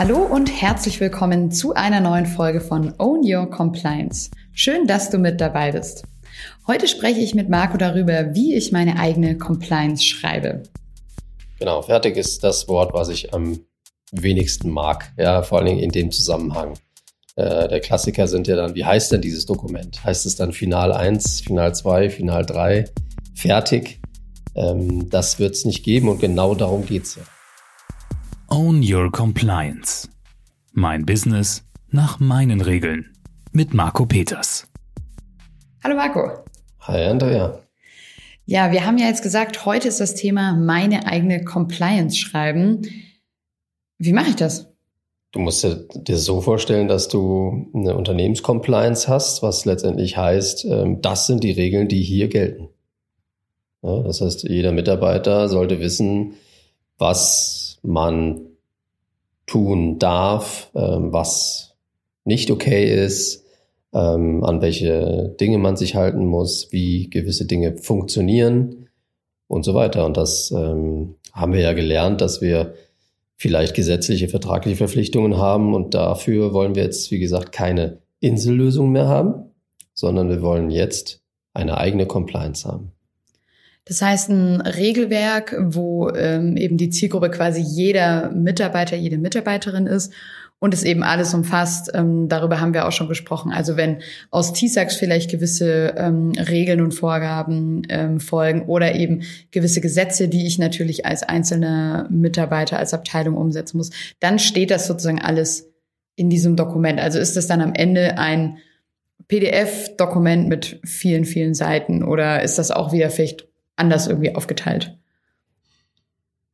Hallo und herzlich willkommen zu einer neuen Folge von Own Your Compliance. Schön, dass du mit dabei bist. Heute spreche ich mit Marco darüber, wie ich meine eigene Compliance schreibe. Genau, fertig ist das Wort, was ich am wenigsten mag. Ja, vor allen Dingen in dem Zusammenhang. Äh, der Klassiker sind ja dann, wie heißt denn dieses Dokument? Heißt es dann Final 1, Final 2, Final 3, fertig? Ähm, das wird es nicht geben und genau darum geht es ja. Own Your Compliance. Mein Business nach meinen Regeln. Mit Marco Peters. Hallo Marco. Hi Andrea. Ja, wir haben ja jetzt gesagt, heute ist das Thema meine eigene Compliance schreiben. Wie mache ich das? Du musst dir so vorstellen, dass du eine Unternehmenscompliance hast, was letztendlich heißt, ähm, das sind die Regeln, die hier gelten. Das heißt, jeder Mitarbeiter sollte wissen, was man tun darf, ähm, was nicht okay ist, ähm, an welche Dinge man sich halten muss, wie gewisse Dinge funktionieren und so weiter. Und das ähm, haben wir ja gelernt, dass wir vielleicht gesetzliche, vertragliche Verpflichtungen haben und dafür wollen wir jetzt, wie gesagt, keine Insellösung mehr haben, sondern wir wollen jetzt eine eigene Compliance haben. Das heißt, ein Regelwerk, wo ähm, eben die Zielgruppe quasi jeder Mitarbeiter, jede Mitarbeiterin ist und es eben alles umfasst. Ähm, darüber haben wir auch schon gesprochen. Also wenn aus TISAX vielleicht gewisse ähm, Regeln und Vorgaben ähm, folgen oder eben gewisse Gesetze, die ich natürlich als einzelner Mitarbeiter, als Abteilung umsetzen muss, dann steht das sozusagen alles in diesem Dokument. Also ist das dann am Ende ein PDF-Dokument mit vielen, vielen Seiten oder ist das auch wieder vielleicht anders irgendwie aufgeteilt?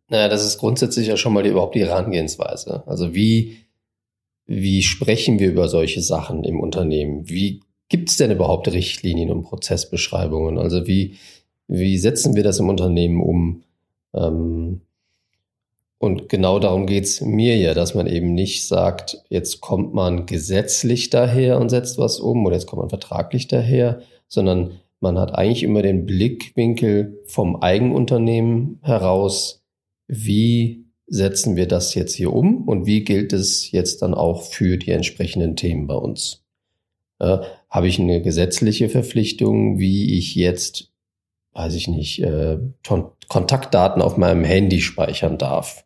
Naja, das ist grundsätzlich ja schon mal die, überhaupt die Herangehensweise. Also wie, wie sprechen wir über solche Sachen im Unternehmen? Wie gibt es denn überhaupt Richtlinien und Prozessbeschreibungen? Also wie, wie setzen wir das im Unternehmen um? Ähm, und genau darum geht's mir ja, dass man eben nicht sagt, jetzt kommt man gesetzlich daher und setzt was um oder jetzt kommt man vertraglich daher, sondern man hat eigentlich immer den Blickwinkel vom Eigenunternehmen heraus, wie setzen wir das jetzt hier um und wie gilt es jetzt dann auch für die entsprechenden Themen bei uns? Äh, Habe ich eine gesetzliche Verpflichtung, wie ich jetzt, weiß ich nicht, äh, Kontaktdaten auf meinem Handy speichern darf?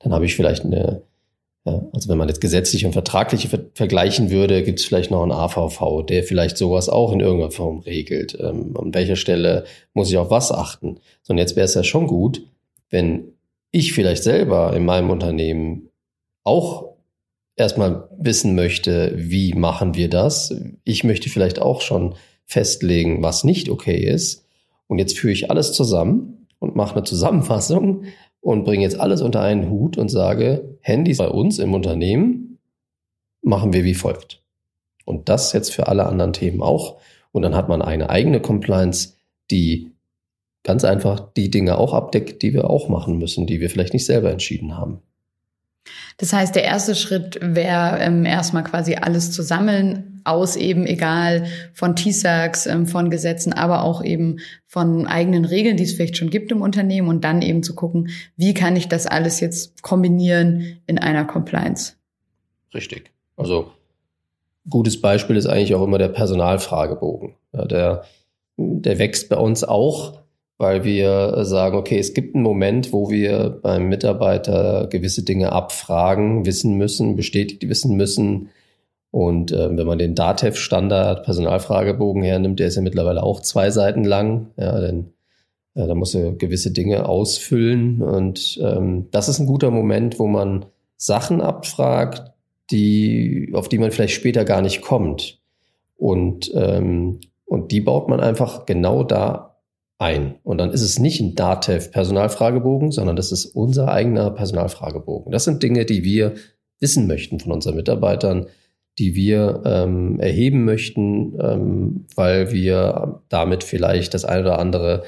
Dann habe ich vielleicht eine also wenn man jetzt gesetzlich und vertraglich vergleichen würde, gibt es vielleicht noch einen AVV, der vielleicht sowas auch in irgendeiner Form regelt. Ähm, an welcher Stelle muss ich auf was achten? So, und jetzt wäre es ja schon gut, wenn ich vielleicht selber in meinem Unternehmen auch erstmal wissen möchte, wie machen wir das? Ich möchte vielleicht auch schon festlegen, was nicht okay ist. Und jetzt führe ich alles zusammen und mache eine Zusammenfassung, und bringe jetzt alles unter einen Hut und sage, Handys bei uns im Unternehmen machen wir wie folgt. Und das jetzt für alle anderen Themen auch. Und dann hat man eine eigene Compliance, die ganz einfach die Dinge auch abdeckt, die wir auch machen müssen, die wir vielleicht nicht selber entschieden haben. Das heißt, der erste Schritt wäre ähm, erstmal quasi alles zu sammeln, aus eben egal von TISAX, ähm, von Gesetzen, aber auch eben von eigenen Regeln, die es vielleicht schon gibt im Unternehmen und dann eben zu gucken, wie kann ich das alles jetzt kombinieren in einer Compliance. Richtig. Also gutes Beispiel ist eigentlich auch immer der Personalfragebogen. Ja, der, der wächst bei uns auch weil wir sagen, okay, es gibt einen Moment, wo wir beim Mitarbeiter gewisse Dinge abfragen, wissen müssen, bestätigt wissen müssen. Und äh, wenn man den DATEV-Standard Personalfragebogen hernimmt, der ist ja mittlerweile auch zwei Seiten lang, ja, denn äh, da muss er gewisse Dinge ausfüllen. Und ähm, das ist ein guter Moment, wo man Sachen abfragt, die, auf die man vielleicht später gar nicht kommt. Und, ähm, und die baut man einfach genau da ein. Und dann ist es nicht ein DATEV-Personalfragebogen, sondern das ist unser eigener Personalfragebogen. Das sind Dinge, die wir wissen möchten von unseren Mitarbeitern, die wir ähm, erheben möchten, ähm, weil wir damit vielleicht das eine oder andere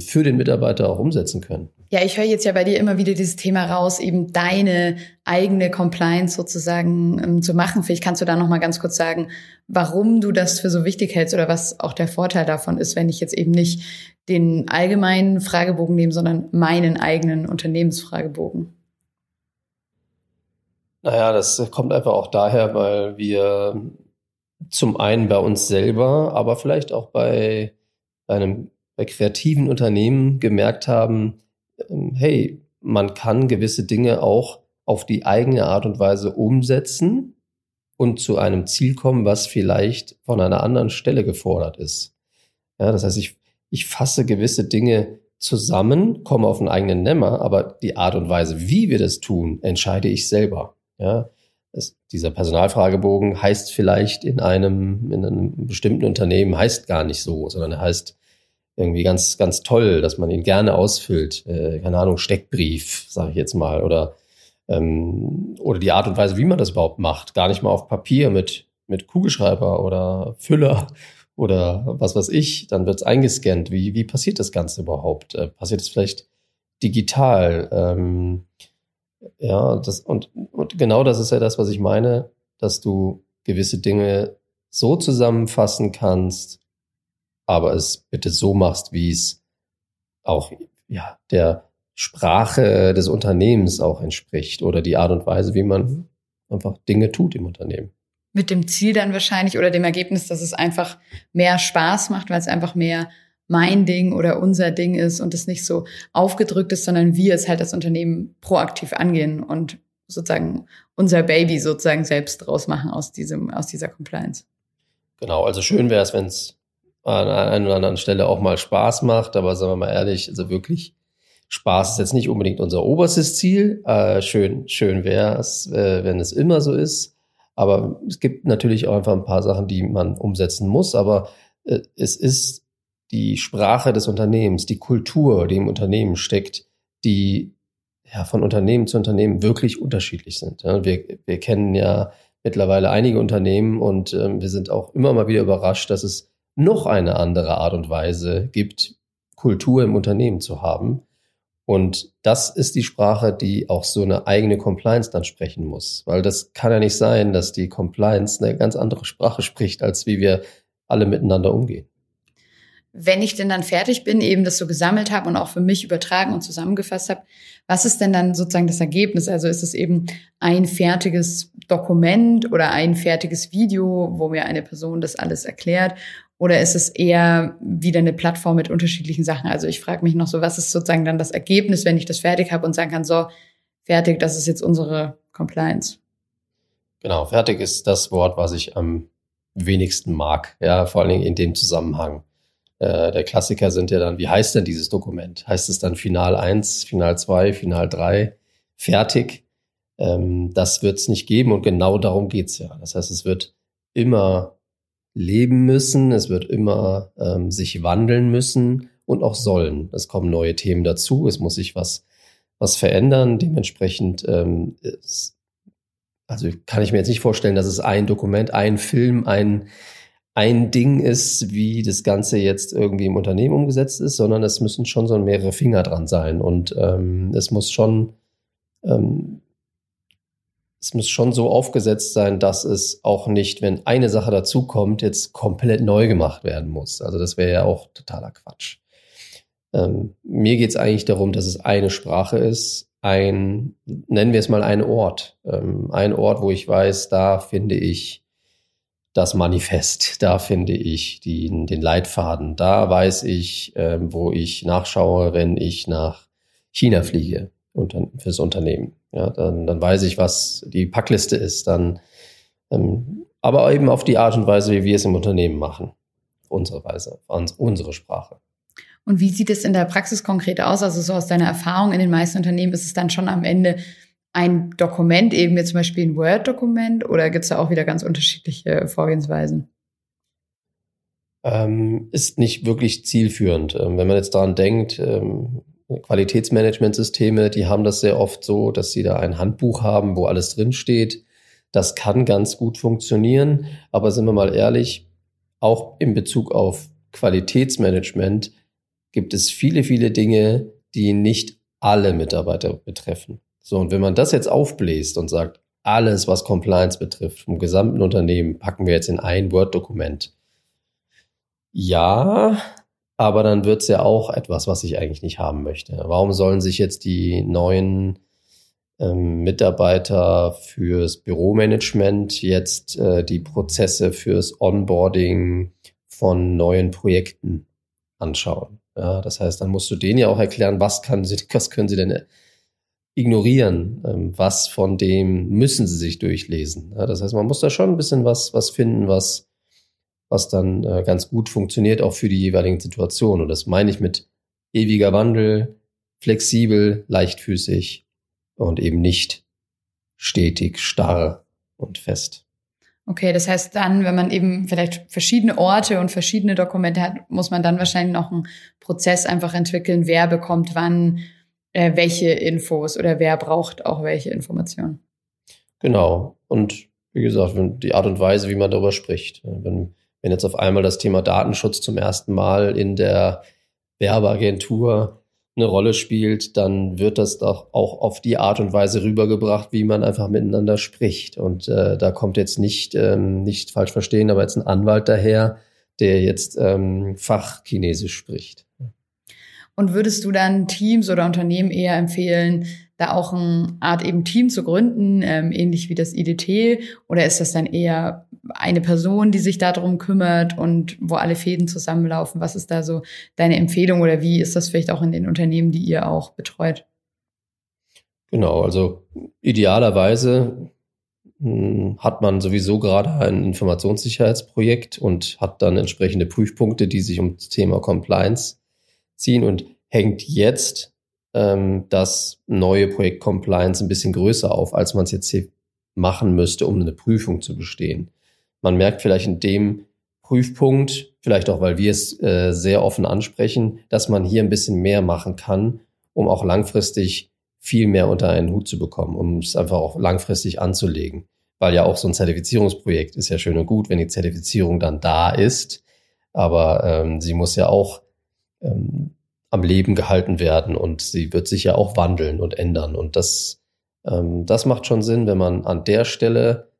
für den Mitarbeiter auch umsetzen können. Ja, ich höre jetzt ja bei dir immer wieder dieses Thema raus, eben deine eigene Compliance sozusagen ähm, zu machen. Vielleicht kannst du da noch mal ganz kurz sagen, warum du das für so wichtig hältst oder was auch der Vorteil davon ist, wenn ich jetzt eben nicht den allgemeinen Fragebogen nehme, sondern meinen eigenen Unternehmensfragebogen. Naja, das kommt einfach auch daher, weil wir zum einen bei uns selber, aber vielleicht auch bei einem bei kreativen Unternehmen gemerkt haben, ähm, hey, man kann gewisse Dinge auch auf die eigene Art und Weise umsetzen und zu einem Ziel kommen, was vielleicht von einer anderen Stelle gefordert ist. Ja, das heißt, ich, ich fasse gewisse Dinge zusammen, komme auf einen eigenen Nenner, aber die Art und Weise, wie wir das tun, entscheide ich selber. Ja, das, dieser Personalfragebogen heißt vielleicht in einem, in einem bestimmten Unternehmen heißt gar nicht so, sondern er heißt irgendwie ganz, ganz toll, dass man ihn gerne ausfüllt. Äh, keine Ahnung, Steckbrief, sage ich jetzt mal, oder ähm, oder die Art und Weise, wie man das überhaupt macht, gar nicht mal auf Papier mit mit Kugelschreiber oder Füller oder was weiß ich, dann wird es eingescannt. Wie, wie passiert das Ganze überhaupt? Äh, passiert es vielleicht digital? Ähm, ja, das, und, und genau das ist ja das, was ich meine, dass du gewisse Dinge so zusammenfassen kannst, aber es bitte so machst, wie es auch ja, der Sprache des Unternehmens auch entspricht oder die Art und Weise, wie man einfach Dinge tut im Unternehmen. Mit dem Ziel dann wahrscheinlich oder dem Ergebnis, dass es einfach mehr Spaß macht, weil es einfach mehr mein Ding oder unser Ding ist und es nicht so aufgedrückt ist, sondern wir es halt als Unternehmen proaktiv angehen und sozusagen unser Baby sozusagen selbst draus machen aus diesem, aus dieser Compliance. Genau, also schön wäre es, wenn es an einer oder anderen Stelle auch mal Spaß macht, aber sagen wir mal ehrlich, also wirklich Spaß ist jetzt nicht unbedingt unser oberstes Ziel. Äh, schön, schön wäre es, äh, wenn es immer so ist. Aber es gibt natürlich auch einfach ein paar Sachen, die man umsetzen muss. Aber äh, es ist die Sprache des Unternehmens, die Kultur, die im Unternehmen steckt, die ja von Unternehmen zu Unternehmen wirklich unterschiedlich sind. Ja, wir, wir kennen ja mittlerweile einige Unternehmen und ähm, wir sind auch immer mal wieder überrascht, dass es noch eine andere Art und Weise gibt, Kultur im Unternehmen zu haben. Und das ist die Sprache, die auch so eine eigene Compliance dann sprechen muss. Weil das kann ja nicht sein, dass die Compliance eine ganz andere Sprache spricht, als wie wir alle miteinander umgehen. Wenn ich denn dann fertig bin, eben das so gesammelt habe und auch für mich übertragen und zusammengefasst habe, was ist denn dann sozusagen das Ergebnis? Also ist es eben ein fertiges Dokument oder ein fertiges Video, wo mir eine Person das alles erklärt? Oder ist es eher wieder eine Plattform mit unterschiedlichen Sachen? Also ich frage mich noch so, was ist sozusagen dann das Ergebnis, wenn ich das fertig habe und sagen kann, so, fertig, das ist jetzt unsere Compliance. Genau, fertig ist das Wort, was ich am wenigsten mag, ja, vor allen Dingen in dem Zusammenhang. Äh, der Klassiker sind ja dann, wie heißt denn dieses Dokument? Heißt es dann Final 1, Final 2, Final 3, fertig? Ähm, das wird es nicht geben und genau darum geht's ja. Das heißt, es wird immer leben müssen, es wird immer ähm, sich wandeln müssen und auch sollen. Es kommen neue Themen dazu, es muss sich was, was verändern. Dementsprechend ähm, ist, also kann ich mir jetzt nicht vorstellen, dass es ein Dokument, ein Film, ein, ein Ding ist, wie das Ganze jetzt irgendwie im Unternehmen umgesetzt ist, sondern es müssen schon so mehrere Finger dran sein und ähm, es muss schon ähm, es muss schon so aufgesetzt sein, dass es auch nicht, wenn eine Sache dazukommt, jetzt komplett neu gemacht werden muss. Also das wäre ja auch totaler Quatsch. Ähm, mir geht es eigentlich darum, dass es eine Sprache ist, ein, nennen wir es mal ein Ort. Ähm, ein Ort, wo ich weiß, da finde ich das Manifest, da finde ich die, den Leitfaden, da weiß ich, ähm, wo ich nachschaue, wenn ich nach China fliege fürs Unternehmen. Ja, dann, dann weiß ich, was die Packliste ist. Dann, ähm, aber eben auf die Art und Weise, wie wir es im Unternehmen machen. Unsere Weise, unsere Sprache. Und wie sieht es in der Praxis konkret aus? Also so aus deiner Erfahrung in den meisten Unternehmen ist es dann schon am Ende ein Dokument, eben jetzt zum Beispiel ein Word-Dokument oder gibt es da auch wieder ganz unterschiedliche Vorgehensweisen? Ähm, ist nicht wirklich zielführend. Ähm, wenn man jetzt daran denkt, ähm, Qualitätsmanagementsysteme, die haben das sehr oft so, dass sie da ein Handbuch haben, wo alles drinsteht. Das kann ganz gut funktionieren, aber sind wir mal ehrlich, auch in Bezug auf Qualitätsmanagement gibt es viele, viele Dinge, die nicht alle Mitarbeiter betreffen. So, und wenn man das jetzt aufbläst und sagt, alles, was Compliance betrifft, vom gesamten Unternehmen, packen wir jetzt in ein Word-Dokument. Ja, aber dann wird es ja auch etwas, was ich eigentlich nicht haben möchte. Warum sollen sich jetzt die neuen ähm, Mitarbeiter fürs Büromanagement jetzt äh, die Prozesse fürs Onboarding von neuen Projekten anschauen. Ja, das heißt, dann musst du denen ja auch erklären, was, kann sie, was können sie denn ignorieren, ähm, was von dem müssen sie sich durchlesen. Das heißt, man muss da schon ein bisschen was, was finden, was, was dann äh, ganz gut funktioniert, auch für die jeweiligen Situationen. Und das meine ich mit ewiger Wandel, flexibel, leichtfüßig und eben nicht stetig, starr und fest. Okay, das heißt dann, wenn man eben vielleicht verschiedene Orte und verschiedene Dokumente hat, muss man dann wahrscheinlich noch einen Prozess einfach entwickeln, wer bekommt wann äh, welche Infos oder wer braucht auch welche Informationen. Genau. Und wie gesagt, die Art und Weise, wie man darüber spricht. Wenn, wenn jetzt auf einmal das Thema Datenschutz zum ersten Mal in der Werbeagentur eine Rolle spielt, dann wird das doch auch auf die Art und Weise rübergebracht, wie man einfach miteinander spricht. Und äh, da kommt jetzt nicht, ähm, nicht falsch verstehen, aber jetzt ein Anwalt daher, der jetzt ähm, Fachchinesisch spricht. Und würdest du dann Teams oder Unternehmen eher empfehlen, da auch eine Art eben Team zu gründen, ähm, ähnlich wie das IDT? Oder ist das dann eher eine Person, die sich darum kümmert und wo alle Fäden zusammenlaufen? Was ist da so deine Empfehlung oder wie ist das vielleicht auch in den Unternehmen, die ihr auch betreut? Genau, also idealerweise hm, hat man sowieso gerade ein Informationssicherheitsprojekt und hat dann entsprechende Prüfpunkte, die sich um das Thema Compliance ziehen und hängt jetzt ähm, das neue Projekt Compliance ein bisschen größer auf, als man es jetzt hier machen müsste, um eine Prüfung zu bestehen. Man merkt vielleicht in dem Prüfpunkt, vielleicht auch, weil wir es äh, sehr offen ansprechen, dass man hier ein bisschen mehr machen kann, um auch langfristig viel mehr unter einen Hut zu bekommen, um es einfach auch langfristig anzulegen. Weil ja auch so ein Zertifizierungsprojekt ist ja schön und gut, wenn die Zertifizierung dann da ist, aber ähm, sie muss ja auch ähm, am Leben gehalten werden und sie wird sich ja auch wandeln und ändern. Und das, ähm, das macht schon Sinn, wenn man an der Stelle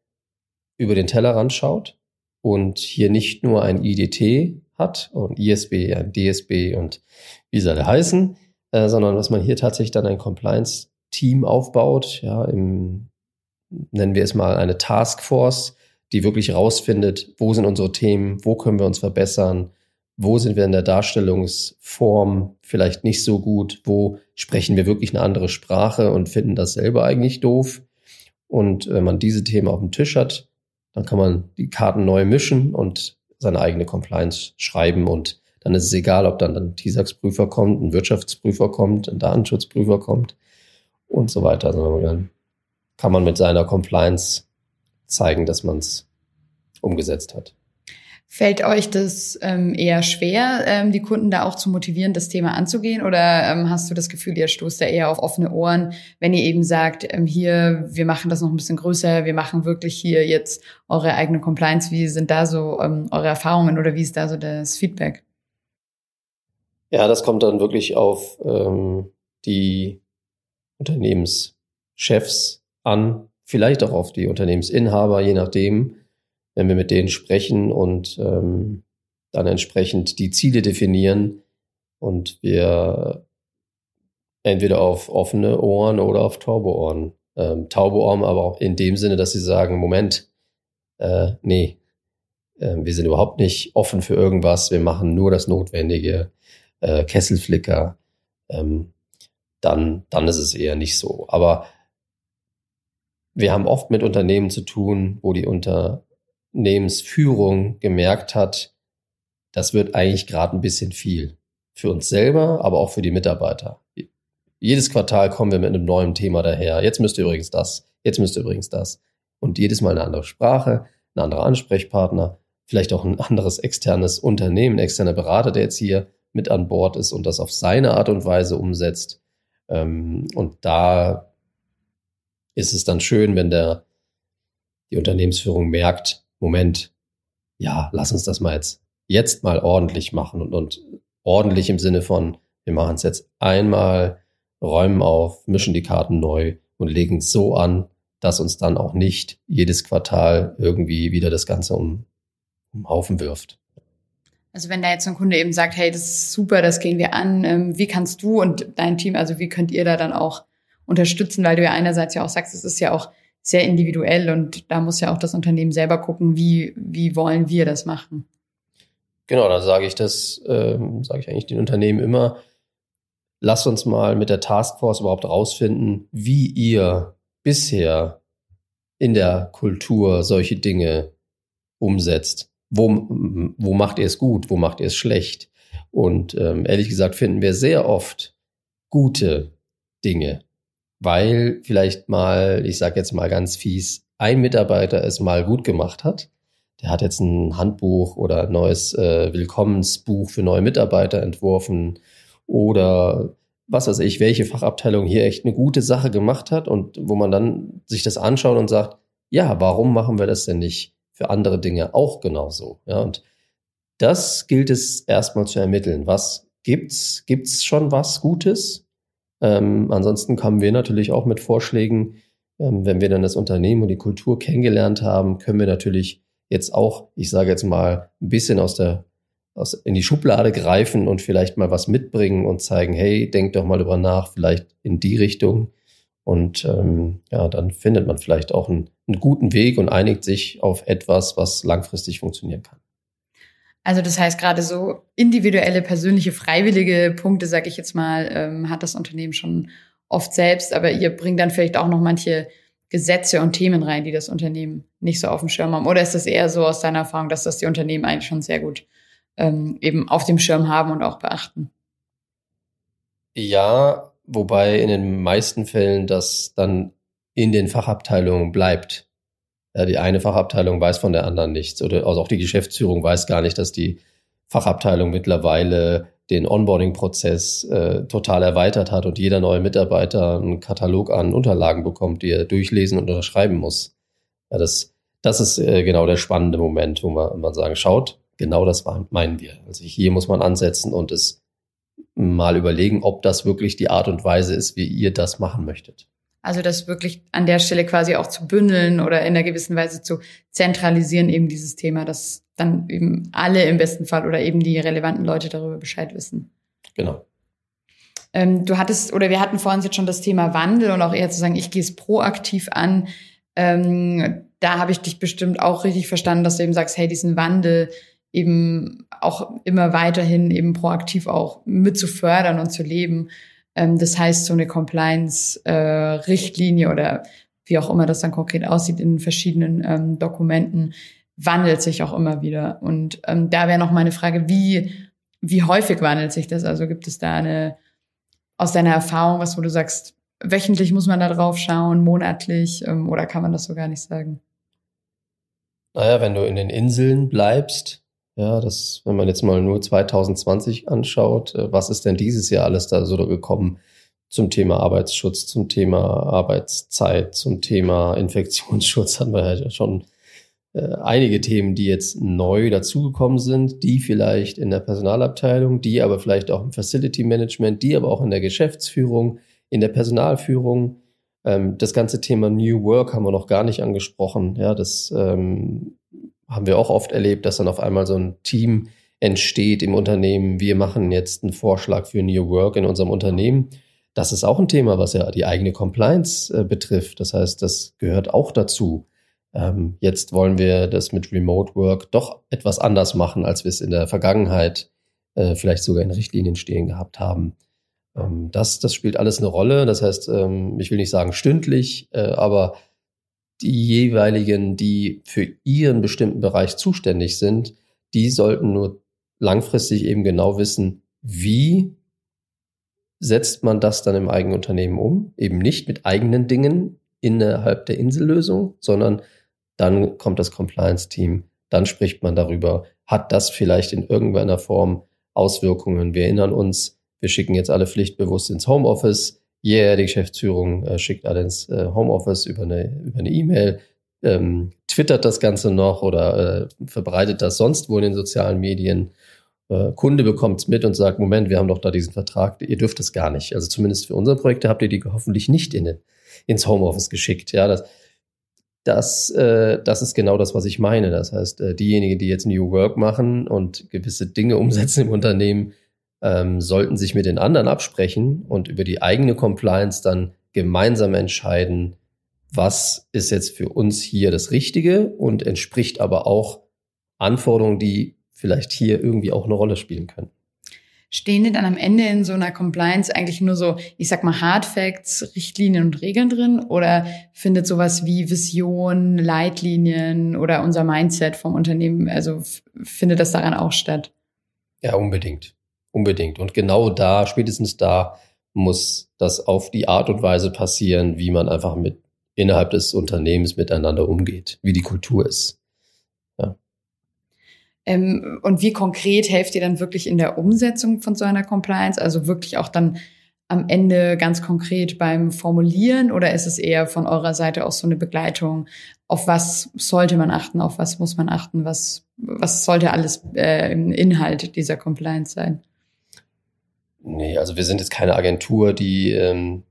über den Tellerrand schaut und hier nicht nur ein IDT hat und ISB, ein DSB und wie sie alle heißen, äh, sondern dass man hier tatsächlich dann ein Compliance-Team aufbaut, ja, im, nennen wir es mal eine Taskforce, die wirklich rausfindet, wo sind unsere Themen, wo können wir uns verbessern, wo sind wir in der Darstellungsform vielleicht nicht so gut, wo sprechen wir wirklich eine andere Sprache und finden das selber eigentlich doof. Und wenn man diese Themen auf dem Tisch hat, dann kann man die Karten neu mischen und seine eigene Compliance schreiben und dann ist es egal, ob dann ein TISAX-Prüfer kommt, ein Wirtschaftsprüfer kommt, ein Datenschutzprüfer kommt und so weiter. Also dann kann man mit seiner Compliance zeigen, dass man es umgesetzt hat. Fällt euch das ähm, eher schwer, ähm, die Kunden da auch zu motivieren, das Thema anzugehen? Oder ähm, hast du das Gefühl, ihr stoßt da eher auf offene Ohren, wenn ihr eben sagt, ähm, hier, wir machen das noch ein bisschen größer, wir machen wirklich hier jetzt eure eigene Compliance. Wie sind da so ähm, eure Erfahrungen oder wie ist da so das Feedback? Ja, das kommt dann wirklich auf ähm, die Unternehmenschefs an, vielleicht auch auf die Unternehmensinhaber, je nachdem wenn wir mit denen sprechen und ähm, dann entsprechend die Ziele definieren und wir entweder auf offene Ohren oder auf taube Ohren. Ähm, taube Ohren aber auch in dem Sinne, dass sie sagen, Moment, äh, nee, äh, wir sind überhaupt nicht offen für irgendwas, wir machen nur das Notwendige, äh, Kesselflicker, ähm, dann, dann ist es eher nicht so. Aber wir haben oft mit Unternehmen zu tun, wo die unter Unternehmensführung gemerkt hat, das wird eigentlich gerade ein bisschen viel. Für uns selber, aber auch für die Mitarbeiter. Jedes Quartal kommen wir mit einem neuen Thema daher. Jetzt müsst ihr übrigens das, jetzt müsst ihr übrigens das. Und jedes Mal eine andere Sprache, ein anderer Ansprechpartner, vielleicht auch ein anderes externes Unternehmen, externer Berater, der jetzt hier mit an Bord ist und das auf seine Art und Weise umsetzt. Ähm, und da ist es dann schön, wenn der, die Unternehmensführung merkt, Moment, ja, lass uns das mal jetzt, jetzt mal ordentlich machen und, und ordentlich im Sinne von, wir machen es jetzt einmal, räumen auf, mischen die Karten neu und legen es so an, dass uns dann auch nicht jedes Quartal irgendwie wieder das Ganze um, um Haufen wirft. Also wenn da jetzt ein Kunde eben sagt, hey, das ist super, das gehen wir an, ähm, wie kannst du und dein Team, also wie könnt ihr da dann auch unterstützen, weil du ja einerseits ja auch sagst, es ist ja auch sehr individuell und da muss ja auch das Unternehmen selber gucken, wie, wie wollen wir das machen. Genau, da sage ich das, ähm, sage ich eigentlich den Unternehmen immer, lasst uns mal mit der Taskforce überhaupt rausfinden, wie ihr bisher in der Kultur solche Dinge umsetzt. Wo, wo macht ihr es gut, wo macht ihr es schlecht? Und ähm, ehrlich gesagt finden wir sehr oft gute Dinge, weil vielleicht mal, ich sage jetzt mal ganz fies, ein Mitarbeiter es mal gut gemacht hat. Der hat jetzt ein Handbuch oder ein neues äh, Willkommensbuch für neue Mitarbeiter entworfen oder was weiß ich, welche Fachabteilung hier echt eine gute Sache gemacht hat und wo man dann sich das anschaut und sagt, ja, warum machen wir das denn nicht für andere Dinge auch genauso? Ja, und das gilt es erstmal zu ermitteln. Was gibt's? Gibt's schon was Gutes? Ähm, ansonsten kommen wir natürlich auch mit Vorschlägen. Ähm, wenn wir dann das Unternehmen und die Kultur kennengelernt haben, können wir natürlich jetzt auch, ich sage jetzt mal, ein bisschen aus der aus, in die Schublade greifen und vielleicht mal was mitbringen und zeigen, hey, denk doch mal drüber nach, vielleicht in die Richtung. Und ähm, ja, dann findet man vielleicht auch einen, einen guten Weg und einigt sich auf etwas, was langfristig funktionieren kann. Also das heißt, gerade so individuelle, persönliche, freiwillige Punkte, sage ich jetzt mal, ähm, hat das Unternehmen schon oft selbst, aber ihr bringt dann vielleicht auch noch manche Gesetze und Themen rein, die das Unternehmen nicht so auf dem Schirm haben. Oder ist das eher so aus deiner Erfahrung, dass das die Unternehmen eigentlich schon sehr gut ähm, eben auf dem Schirm haben und auch beachten. Ja, wobei in den meisten Fällen das dann in den Fachabteilungen bleibt. Ja, die eine Fachabteilung weiß von der anderen nichts oder also auch die Geschäftsführung weiß gar nicht, dass die Fachabteilung mittlerweile den Onboarding-Prozess äh, total erweitert hat und jeder neue Mitarbeiter einen Katalog an Unterlagen bekommt, die er durchlesen und unterschreiben muss. Ja, das, das ist äh, genau der spannende Moment, wo man, man sagen, schaut, genau das meinen wir. Also hier muss man ansetzen und es mal überlegen, ob das wirklich die Art und Weise ist, wie ihr das machen möchtet. Also das wirklich an der Stelle quasi auch zu bündeln oder in einer gewissen Weise zu zentralisieren, eben dieses Thema, dass dann eben alle im besten Fall oder eben die relevanten Leute darüber Bescheid wissen. Genau. Ähm, du hattest, oder wir hatten vor uns jetzt schon das Thema Wandel und auch eher zu sagen, ich gehe es proaktiv an. Ähm, da habe ich dich bestimmt auch richtig verstanden, dass du eben sagst, hey, diesen Wandel, eben auch immer weiterhin eben proaktiv auch mit zu fördern und zu leben. Ähm, das heißt, so eine Compliance-Richtlinie äh, oder wie auch immer das dann konkret aussieht in verschiedenen ähm, Dokumenten, wandelt sich auch immer wieder. Und ähm, da wäre noch meine Frage, wie, wie häufig wandelt sich das? Also gibt es da eine, aus deiner Erfahrung, was wo du sagst, wöchentlich muss man da drauf schauen, monatlich, ähm, oder kann man das so gar nicht sagen? Naja, wenn du in den Inseln bleibst, ja, das, wenn man jetzt mal nur 2020 anschaut, äh, was ist denn dieses Jahr alles da so gekommen zum Thema Arbeitsschutz, zum Thema Arbeitszeit, zum Thema Infektionsschutz hatten wir ja schon äh, einige Themen, die jetzt neu dazugekommen sind, die vielleicht in der Personalabteilung, die aber vielleicht auch im Facility Management, die aber auch in der Geschäftsführung, in der Personalführung. Ähm, das ganze Thema New Work haben wir noch gar nicht angesprochen. Ja, das ähm, haben wir auch oft erlebt, dass dann auf einmal so ein Team entsteht im Unternehmen. Wir machen jetzt einen Vorschlag für New Work in unserem Unternehmen. Das ist auch ein Thema, was ja die eigene Compliance äh, betrifft. Das heißt, das gehört auch dazu. Ähm, jetzt wollen wir das mit Remote Work doch etwas anders machen, als wir es in der Vergangenheit äh, vielleicht sogar in Richtlinien stehen gehabt haben. Ähm, das, das spielt alles eine Rolle. Das heißt, ähm, ich will nicht sagen stündlich, äh, aber die jeweiligen, die für ihren bestimmten Bereich zuständig sind, die sollten nur langfristig eben genau wissen, wie setzt man das dann im eigenen Unternehmen um? Eben nicht mit eigenen Dingen innerhalb der Insellösung, sondern dann kommt das Compliance-Team, dann spricht man darüber, hat das vielleicht in irgendeiner Form Auswirkungen? Wir erinnern uns, wir schicken jetzt alle pflichtbewusst ins Homeoffice yeah, die Geschäftsführung äh, schickt alle ins äh, Homeoffice über eine über eine E-Mail, ähm, twittert das Ganze noch oder äh, verbreitet das sonst wo in den sozialen Medien. Äh, Kunde bekommt es mit und sagt, Moment, wir haben doch da diesen Vertrag, ihr dürft es gar nicht. Also zumindest für unsere Projekte habt ihr die hoffentlich nicht in, ins Homeoffice geschickt. Ja, das, das, äh, das ist genau das, was ich meine. Das heißt, äh, diejenigen, die jetzt New Work machen und gewisse Dinge umsetzen im Unternehmen, ähm, sollten sich mit den anderen absprechen und über die eigene Compliance dann gemeinsam entscheiden, was ist jetzt für uns hier das Richtige und entspricht aber auch Anforderungen, die vielleicht hier irgendwie auch eine Rolle spielen können. Stehen denn dann am Ende in so einer Compliance eigentlich nur so, ich sag mal, Hard Facts, Richtlinien und Regeln drin? Oder findet sowas wie Vision, Leitlinien oder unser Mindset vom Unternehmen, also findet das daran auch statt? Ja, unbedingt. Unbedingt. Und genau da, spätestens da, muss das auf die Art und Weise passieren, wie man einfach mit innerhalb des Unternehmens miteinander umgeht, wie die Kultur ist. Ähm, und wie konkret helft ihr dann wirklich in der Umsetzung von so einer Compliance? Also wirklich auch dann am Ende ganz konkret beim Formulieren oder ist es eher von eurer Seite auch so eine Begleitung? Auf was sollte man achten? Auf was muss man achten? Was, was sollte alles äh, im Inhalt dieser Compliance sein? Nee, also wir sind jetzt keine Agentur, die ähm,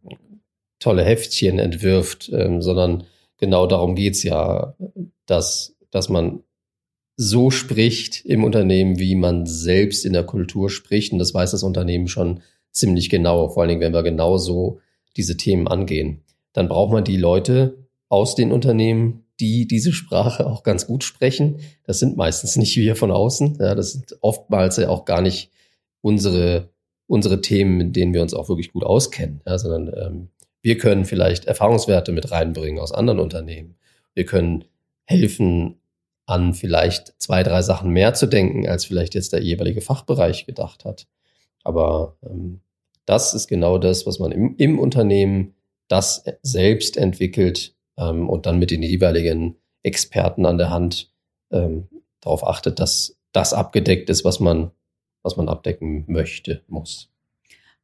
tolle Heftchen entwirft, ähm, sondern genau darum geht's ja, dass, dass man so spricht im Unternehmen, wie man selbst in der Kultur spricht. Und das weiß das Unternehmen schon ziemlich genau, vor allen Dingen, wenn wir genau so diese Themen angehen. Dann braucht man die Leute aus den Unternehmen, die diese Sprache auch ganz gut sprechen. Das sind meistens nicht wir von außen. Ja, das sind oftmals ja auch gar nicht unsere, unsere Themen, mit denen wir uns auch wirklich gut auskennen, ja, sondern ähm, wir können vielleicht Erfahrungswerte mit reinbringen aus anderen Unternehmen. Wir können helfen, an vielleicht zwei, drei Sachen mehr zu denken, als vielleicht jetzt der jeweilige Fachbereich gedacht hat. Aber ähm, das ist genau das, was man im, im Unternehmen das selbst entwickelt ähm, und dann mit den jeweiligen Experten an der Hand ähm, darauf achtet, dass das abgedeckt ist, was man, was man abdecken möchte, muss.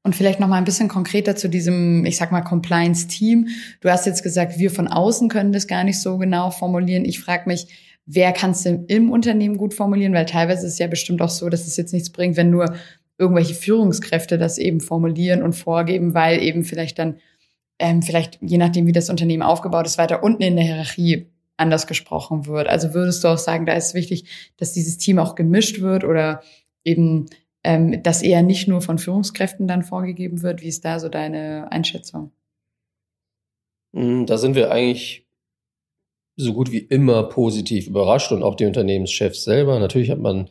Und vielleicht noch mal ein bisschen konkreter zu diesem, ich sag mal, Compliance-Team. Du hast jetzt gesagt, wir von außen können das gar nicht so genau formulieren. Ich frage mich, wer kann es denn im Unternehmen gut formulieren? Weil teilweise ist es ja bestimmt auch so, dass es jetzt nichts bringt, wenn nur irgendwelche Führungskräfte das eben formulieren und vorgeben, weil eben vielleicht dann, ähm, vielleicht je nachdem, wie das Unternehmen aufgebaut ist, weiter unten in der Hierarchie anders gesprochen wird. Also würdest du auch sagen, da ist wichtig, dass dieses Team auch gemischt wird oder eben, ähm, dass eher nicht nur von Führungskräften dann vorgegeben wird? Wie ist da so deine Einschätzung? Hm, da sind wir eigentlich so gut wie immer positiv überrascht und auch die Unternehmenschefs selber. Natürlich hat man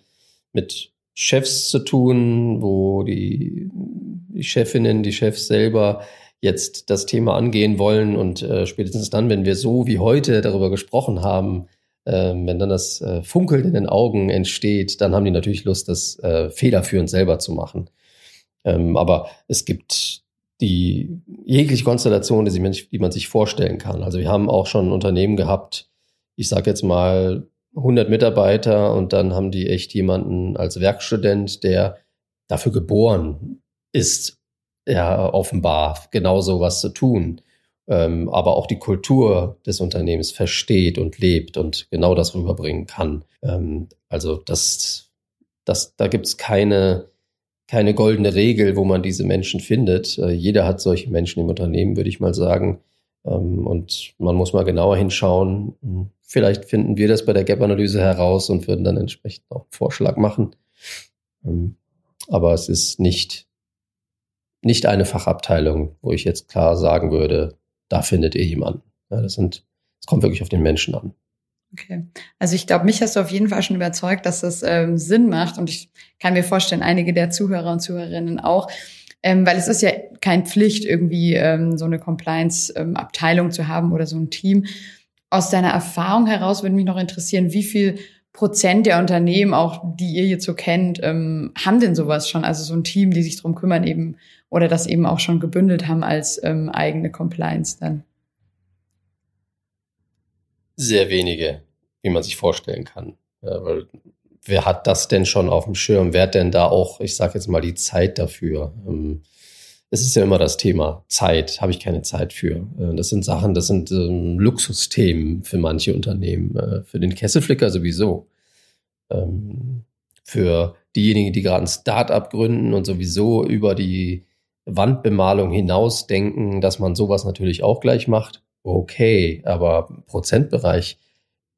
mit Chefs zu tun, wo die, die Chefinnen, die Chefs selber jetzt das Thema angehen wollen und äh, spätestens dann, wenn wir so wie heute darüber gesprochen haben, äh, wenn dann das äh, Funkeln in den Augen entsteht, dann haben die natürlich Lust, das äh, federführend selber zu machen. Ähm, aber es gibt die jegliche Konstellation, die, sich, die man sich vorstellen kann. Also wir haben auch schon Unternehmen gehabt, ich sage jetzt mal 100 Mitarbeiter und dann haben die echt jemanden als Werkstudent, der dafür geboren ist, ja offenbar genauso was zu tun, ähm, aber auch die Kultur des Unternehmens versteht und lebt und genau das rüberbringen kann. Ähm, also das, das, da gibt's keine keine goldene Regel, wo man diese Menschen findet. Äh, jeder hat solche Menschen im Unternehmen, würde ich mal sagen. Ähm, und man muss mal genauer hinschauen. Hm, vielleicht finden wir das bei der Gap-Analyse heraus und würden dann entsprechend auch einen Vorschlag machen. Ähm, aber es ist nicht, nicht eine Fachabteilung, wo ich jetzt klar sagen würde, da findet ihr jemanden. Ja, das sind, es kommt wirklich auf den Menschen an. Okay. Also ich glaube, mich hast du auf jeden Fall schon überzeugt, dass das ähm, Sinn macht. Und ich kann mir vorstellen, einige der Zuhörer und Zuhörerinnen auch. Ähm, weil es ist ja keine Pflicht, irgendwie ähm, so eine Compliance-Abteilung ähm, zu haben oder so ein Team. Aus deiner Erfahrung heraus würde mich noch interessieren, wie viel Prozent der Unternehmen, auch die ihr jetzt so kennt, ähm, haben denn sowas schon? Also so ein Team, die sich drum kümmern eben oder das eben auch schon gebündelt haben als ähm, eigene Compliance dann? Sehr wenige, wie man sich vorstellen kann. Ja, weil wer hat das denn schon auf dem Schirm? Wer hat denn da auch, ich sage jetzt mal, die Zeit dafür? Ähm, es ist ja immer das Thema Zeit, habe ich keine Zeit für. Äh, das sind Sachen, das sind ähm, Luxusthemen für manche Unternehmen. Äh, für den Kesselflicker sowieso. Ähm, für diejenigen, die gerade ein Start-up gründen und sowieso über die Wandbemalung hinaus denken, dass man sowas natürlich auch gleich macht okay, aber Prozentbereich,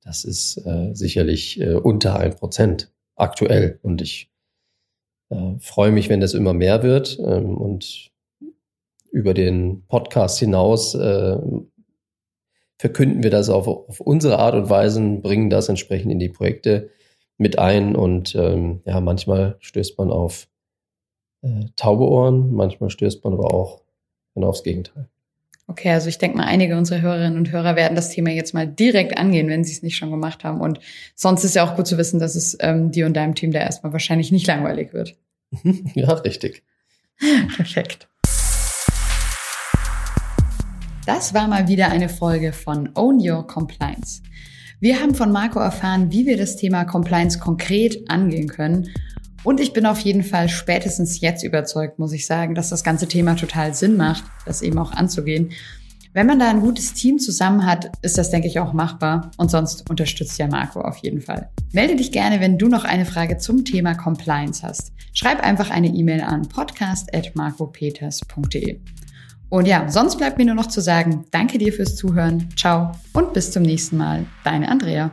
das ist äh, sicherlich äh, unter ein Prozent aktuell. Und ich äh, freue mich, wenn das immer mehr wird. Ähm, und über den Podcast hinaus äh, verkünden wir das auf, auf unsere Art und Weise, bringen das entsprechend in die Projekte mit ein und ähm, ja, manchmal stößt man auf äh, taube Ohren, manchmal stößt man aber auch genau aufs Gegenteil. Okay, also ich denke mal, einige unserer Hörerinnen und Hörer werden das Thema jetzt mal direkt angehen, wenn sie es nicht schon gemacht haben. Und sonst ist ja auch gut zu wissen, dass es ähm, dir und deinem Team da erstmal wahrscheinlich nicht langweilig wird. ja, richtig. Perfekt. Das war mal wieder eine Folge von Own Your Compliance. Wir haben von Marco erfahren, wie wir das Thema Compliance konkret angehen können. Und ich bin auf jeden Fall spätestens jetzt überzeugt, muss ich sagen, dass das ganze Thema total Sinn macht, das eben auch anzugehen. Wenn man da ein gutes Team zusammen hat, ist das, denke ich, auch machbar. Und sonst unterstützt ja Marco auf jeden Fall. Melde dich gerne, wenn du noch eine Frage zum Thema Compliance hast. Schreib einfach eine E-Mail an podcast.marcopeters.de. Und ja, sonst bleibt mir nur noch zu sagen, danke dir fürs Zuhören, ciao und bis zum nächsten Mal. Deine Andrea.